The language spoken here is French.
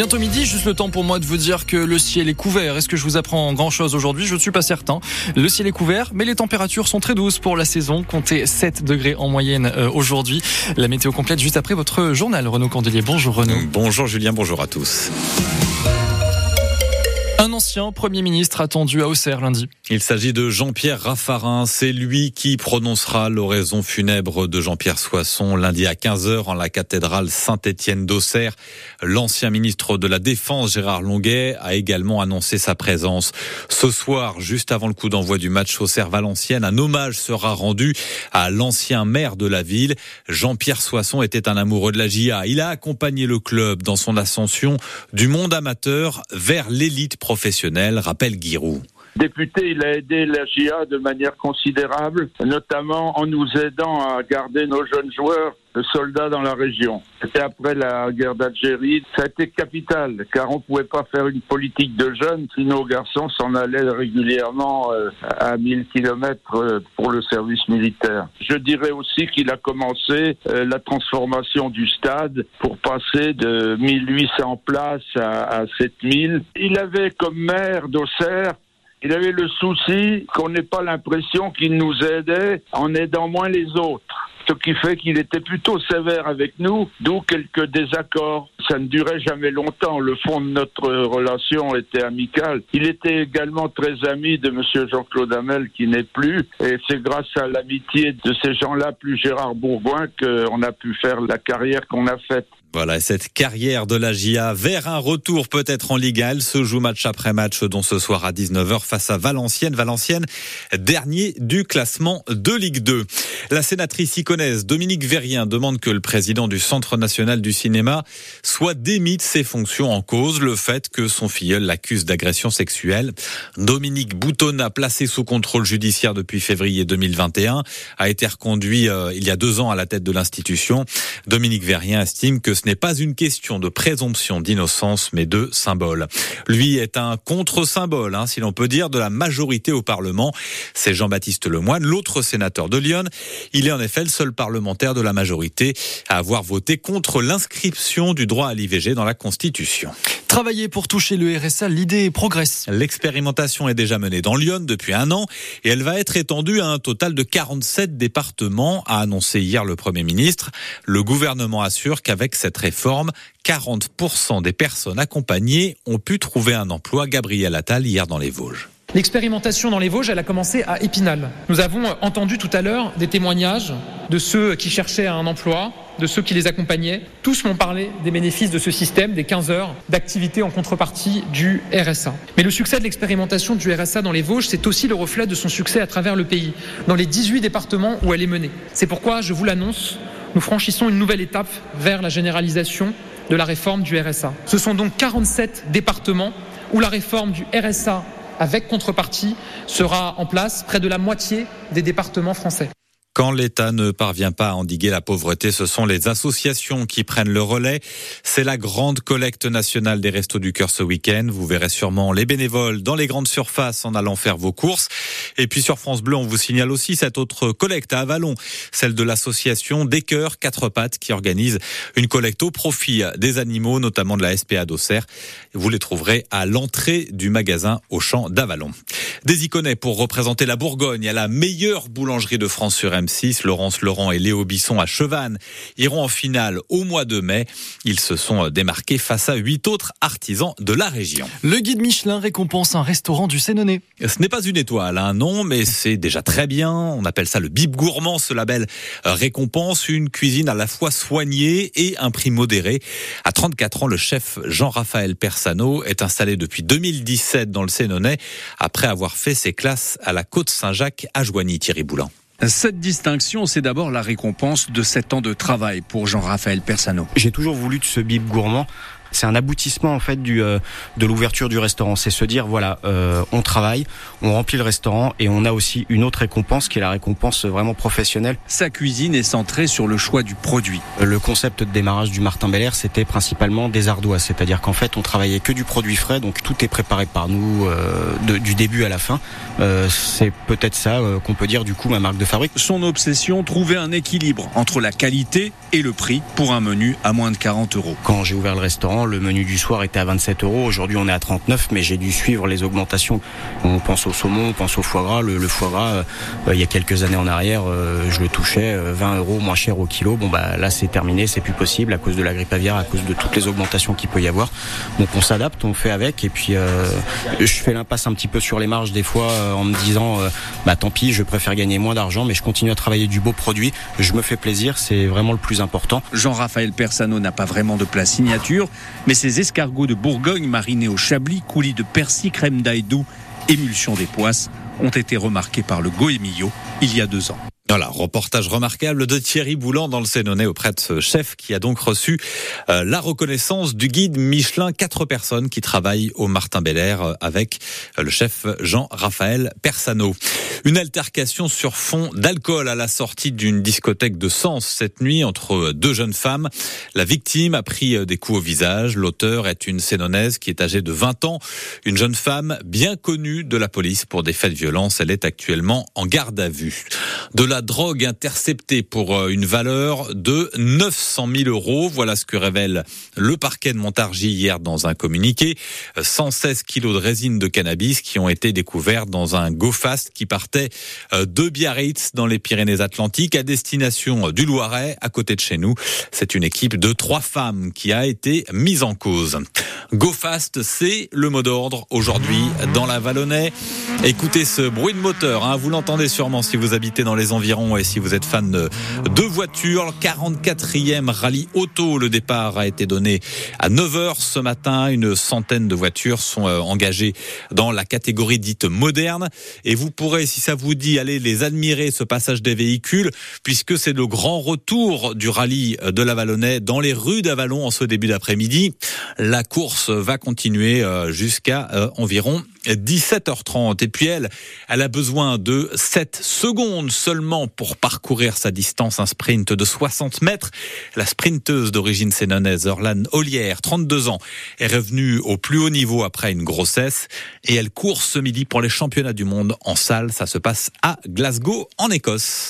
Bientôt midi, juste le temps pour moi de vous dire que le ciel est couvert. Est-ce que je vous apprends grand chose aujourd'hui? Je ne suis pas certain. Le ciel est couvert, mais les températures sont très douces pour la saison. Comptez 7 degrés en moyenne euh, aujourd'hui. La météo complète juste après votre journal. Renaud Candelier. Bonjour Renaud. Bonjour Julien, bonjour à tous. Un ancien Premier ministre attendu à Auxerre lundi. Il s'agit de Jean-Pierre Raffarin. C'est lui qui prononcera l'oraison funèbre de Jean-Pierre Soisson lundi à 15h en la cathédrale Saint-Étienne d'Auxerre. L'ancien ministre de la Défense, Gérard Longuet, a également annoncé sa présence. Ce soir, juste avant le coup d'envoi du match Auxerre-Valenciennes, un hommage sera rendu à l'ancien maire de la ville. Jean-Pierre Soisson était un amoureux de la GIA. Il a accompagné le club dans son ascension du monde amateur vers l'élite professionnel, rappelle Giroud. Député, il a aidé la GIA de manière considérable, notamment en nous aidant à garder nos jeunes joueurs soldats dans la région. C'était après la guerre d'Algérie. Ça a été capital, car on ne pouvait pas faire une politique de jeunes si nos garçons s'en allaient régulièrement euh, à 1000 kilomètres euh, pour le service militaire. Je dirais aussi qu'il a commencé euh, la transformation du stade pour passer de 1800 places à 7000. Il avait comme maire d'Auxerre il avait le souci qu'on n'ait pas l'impression qu'il nous aidait en aidant moins les autres. Ce qui fait qu'il était plutôt sévère avec nous, d'où quelques désaccords. Ça ne durait jamais longtemps. Le fond de notre relation était amical. Il était également très ami de M. Jean-Claude Hamel, qui n'est plus. Et c'est grâce à l'amitié de ces gens-là, plus Gérard Bourgoin, qu'on a pu faire la carrière qu'on a faite. Voilà, cette carrière de la GIA vers un retour peut-être en Ligue 1. Elle se joue match après match, dont ce soir à 19h face à Valenciennes. Valenciennes, dernier du classement de Ligue 2. La sénatrice iconaise Dominique Verrien demande que le président du Centre national du cinéma soit démis de ses fonctions en cause le fait que son filleul l'accuse d'agression sexuelle. Dominique Boutonna, placé sous contrôle judiciaire depuis février 2021, a été reconduit euh, il y a deux ans à la tête de l'institution. Dominique Verrien estime que ce n'est pas une question de présomption d'innocence, mais de symbole. Lui est un contre-symbole, hein, si l'on peut dire, de la majorité au Parlement. C'est Jean-Baptiste Lemoine, l'autre sénateur de Lyon. Il est en effet le seul parlementaire de la majorité à avoir voté contre l'inscription du droit à l'IVG dans la Constitution. Travailler pour toucher le RSA, l'idée progresse. L'expérimentation est déjà menée dans Lyon depuis un an et elle va être étendue à un total de 47 départements, a annoncé hier le Premier ministre. Le gouvernement assure qu'avec cette réforme, 40% des personnes accompagnées ont pu trouver un emploi. Gabriel Attal hier dans les Vosges. L'expérimentation dans les Vosges, elle a commencé à Épinal. Nous avons entendu tout à l'heure des témoignages de ceux qui cherchaient un emploi, de ceux qui les accompagnaient. Tous m'ont parlé des bénéfices de ce système, des 15 heures d'activité en contrepartie du RSA. Mais le succès de l'expérimentation du RSA dans les Vosges, c'est aussi le reflet de son succès à travers le pays, dans les 18 départements où elle est menée. C'est pourquoi, je vous l'annonce, nous franchissons une nouvelle étape vers la généralisation de la réforme du RSA. Ce sont donc 47 départements où la réforme du RSA avec contrepartie sera en place près de la moitié des départements français. Quand l'État ne parvient pas à endiguer la pauvreté, ce sont les associations qui prennent le relais. C'est la grande collecte nationale des Restos du Cœur ce week-end. Vous verrez sûrement les bénévoles dans les grandes surfaces en allant faire vos courses. Et puis sur France Bleu, on vous signale aussi cette autre collecte à Avalon, celle de l'association Des Cœurs Quatre Pattes qui organise une collecte au profit des animaux, notamment de la SPA d'Auxerre. Vous les trouverez à l'entrée du magasin au champ d'Avalon. Des iconais pour représenter la Bourgogne à la meilleure boulangerie de France sur M6. Laurence Laurent et Léo Bisson à Chevannes iront en finale au mois de mai. Ils se sont démarqués face à huit autres artisans de la région. Le guide Michelin récompense un restaurant du Sénonais. Ce n'est pas une étoile, un hein, nom, mais c'est déjà très bien. On appelle ça le bib gourmand, ce label récompense une cuisine à la fois soignée et un prix modéré. À 34 ans, le chef Jean-Raphaël Persano est installé depuis 2017 dans le Sénonais après avoir fait ses classes à la Côte Saint-Jacques à Joigny, Thierry Boulan. Cette distinction, c'est d'abord la récompense de 7 ans de travail pour Jean-Raphaël Persano. J'ai toujours voulu de ce bib gourmand c'est un aboutissement en fait du euh, de l'ouverture du restaurant. C'est se dire voilà, euh, on travaille, on remplit le restaurant et on a aussi une autre récompense qui est la récompense vraiment professionnelle. Sa cuisine est centrée sur le choix du produit. Le concept de démarrage du Martin Belair, c'était principalement des ardoises, c'est-à-dire qu'en fait on travaillait que du produit frais, donc tout est préparé par nous euh, de, du début à la fin. Euh, c'est peut-être ça euh, qu'on peut dire du coup ma marque de fabrique. Son obsession, trouver un équilibre entre la qualité et le prix pour un menu à moins de 40 euros. Quand j'ai ouvert le restaurant le menu du soir était à 27 euros. Aujourd'hui, on est à 39, mais j'ai dû suivre les augmentations. On pense au saumon, on pense au foie gras. Le, foie gras, euh, il y a quelques années en arrière, euh, je le touchais 20 euros moins cher au kilo. Bon, bah là, c'est terminé, c'est plus possible à cause de la grippe aviaire, à cause de toutes les augmentations qu'il peut y avoir. Donc, on s'adapte, on fait avec. Et puis, je fais l'impasse un petit peu sur les marges des fois en me disant, bah tant pis, je préfère gagner moins d'argent, mais je continue à travailler du beau produit. Je me fais plaisir, c'est vraiment le plus important. Jean-Raphaël Persano n'a pas vraiment de plat signature, mais ses escargots de Bourgogne marinés au chablis, coulis de persil, crème d'ail doux, émulsion des poisses, ont été remarqués par le Goemillo il y a deux ans. Voilà, reportage remarquable de Thierry Boulan dans le Sénonais auprès de ce chef qui a donc reçu euh, la reconnaissance du guide Michelin. Quatre personnes qui travaillent au Martin Belair euh, avec euh, le chef Jean-Raphaël Persano. Une altercation sur fond d'alcool à la sortie d'une discothèque de Sens cette nuit entre deux jeunes femmes. La victime a pris des coups au visage. L'auteur est une Sénonaise qui est âgée de 20 ans. Une jeune femme bien connue de la police pour des faits de violence. Elle est actuellement en garde à vue. De la drogue interceptée pour euh, une valeur de 900 000 euros. Voilà ce que révèle le parquet de Montargis hier dans un communiqué. 116 kilos de résine de cannabis qui ont été découverts dans un go-fast qui partait euh, de Biarritz dans les Pyrénées-Atlantiques à destination du Loiret à côté de chez nous. C'est une équipe de trois femmes qui a été mise en cause. Go fast, c'est le mot d'ordre aujourd'hui dans la Vallonnais. Écoutez ce bruit de moteur, hein, vous l'entendez sûrement si vous habitez dans les environs et si vous êtes fan de voitures. 44e rallye auto, le départ a été donné à 9h ce matin. Une centaine de voitures sont euh, engagées dans la catégorie dite moderne et vous pourrez, si ça vous dit, aller les admirer ce passage des véhicules puisque c'est le grand retour du rallye de la Vallonnais dans les rues d'Avalon en ce début d'après-midi. La course va continuer euh, jusqu'à euh, environ 17h30. Et puis elle, elle a besoin de 7 secondes seulement pour parcourir sa distance, un sprint de 60 mètres. La sprinteuse d'origine sénonaise Orlan Ollière, 32 ans, est revenue au plus haut niveau après une grossesse et elle court ce midi pour les championnats du monde en salle. Ça se passe à Glasgow, en Écosse.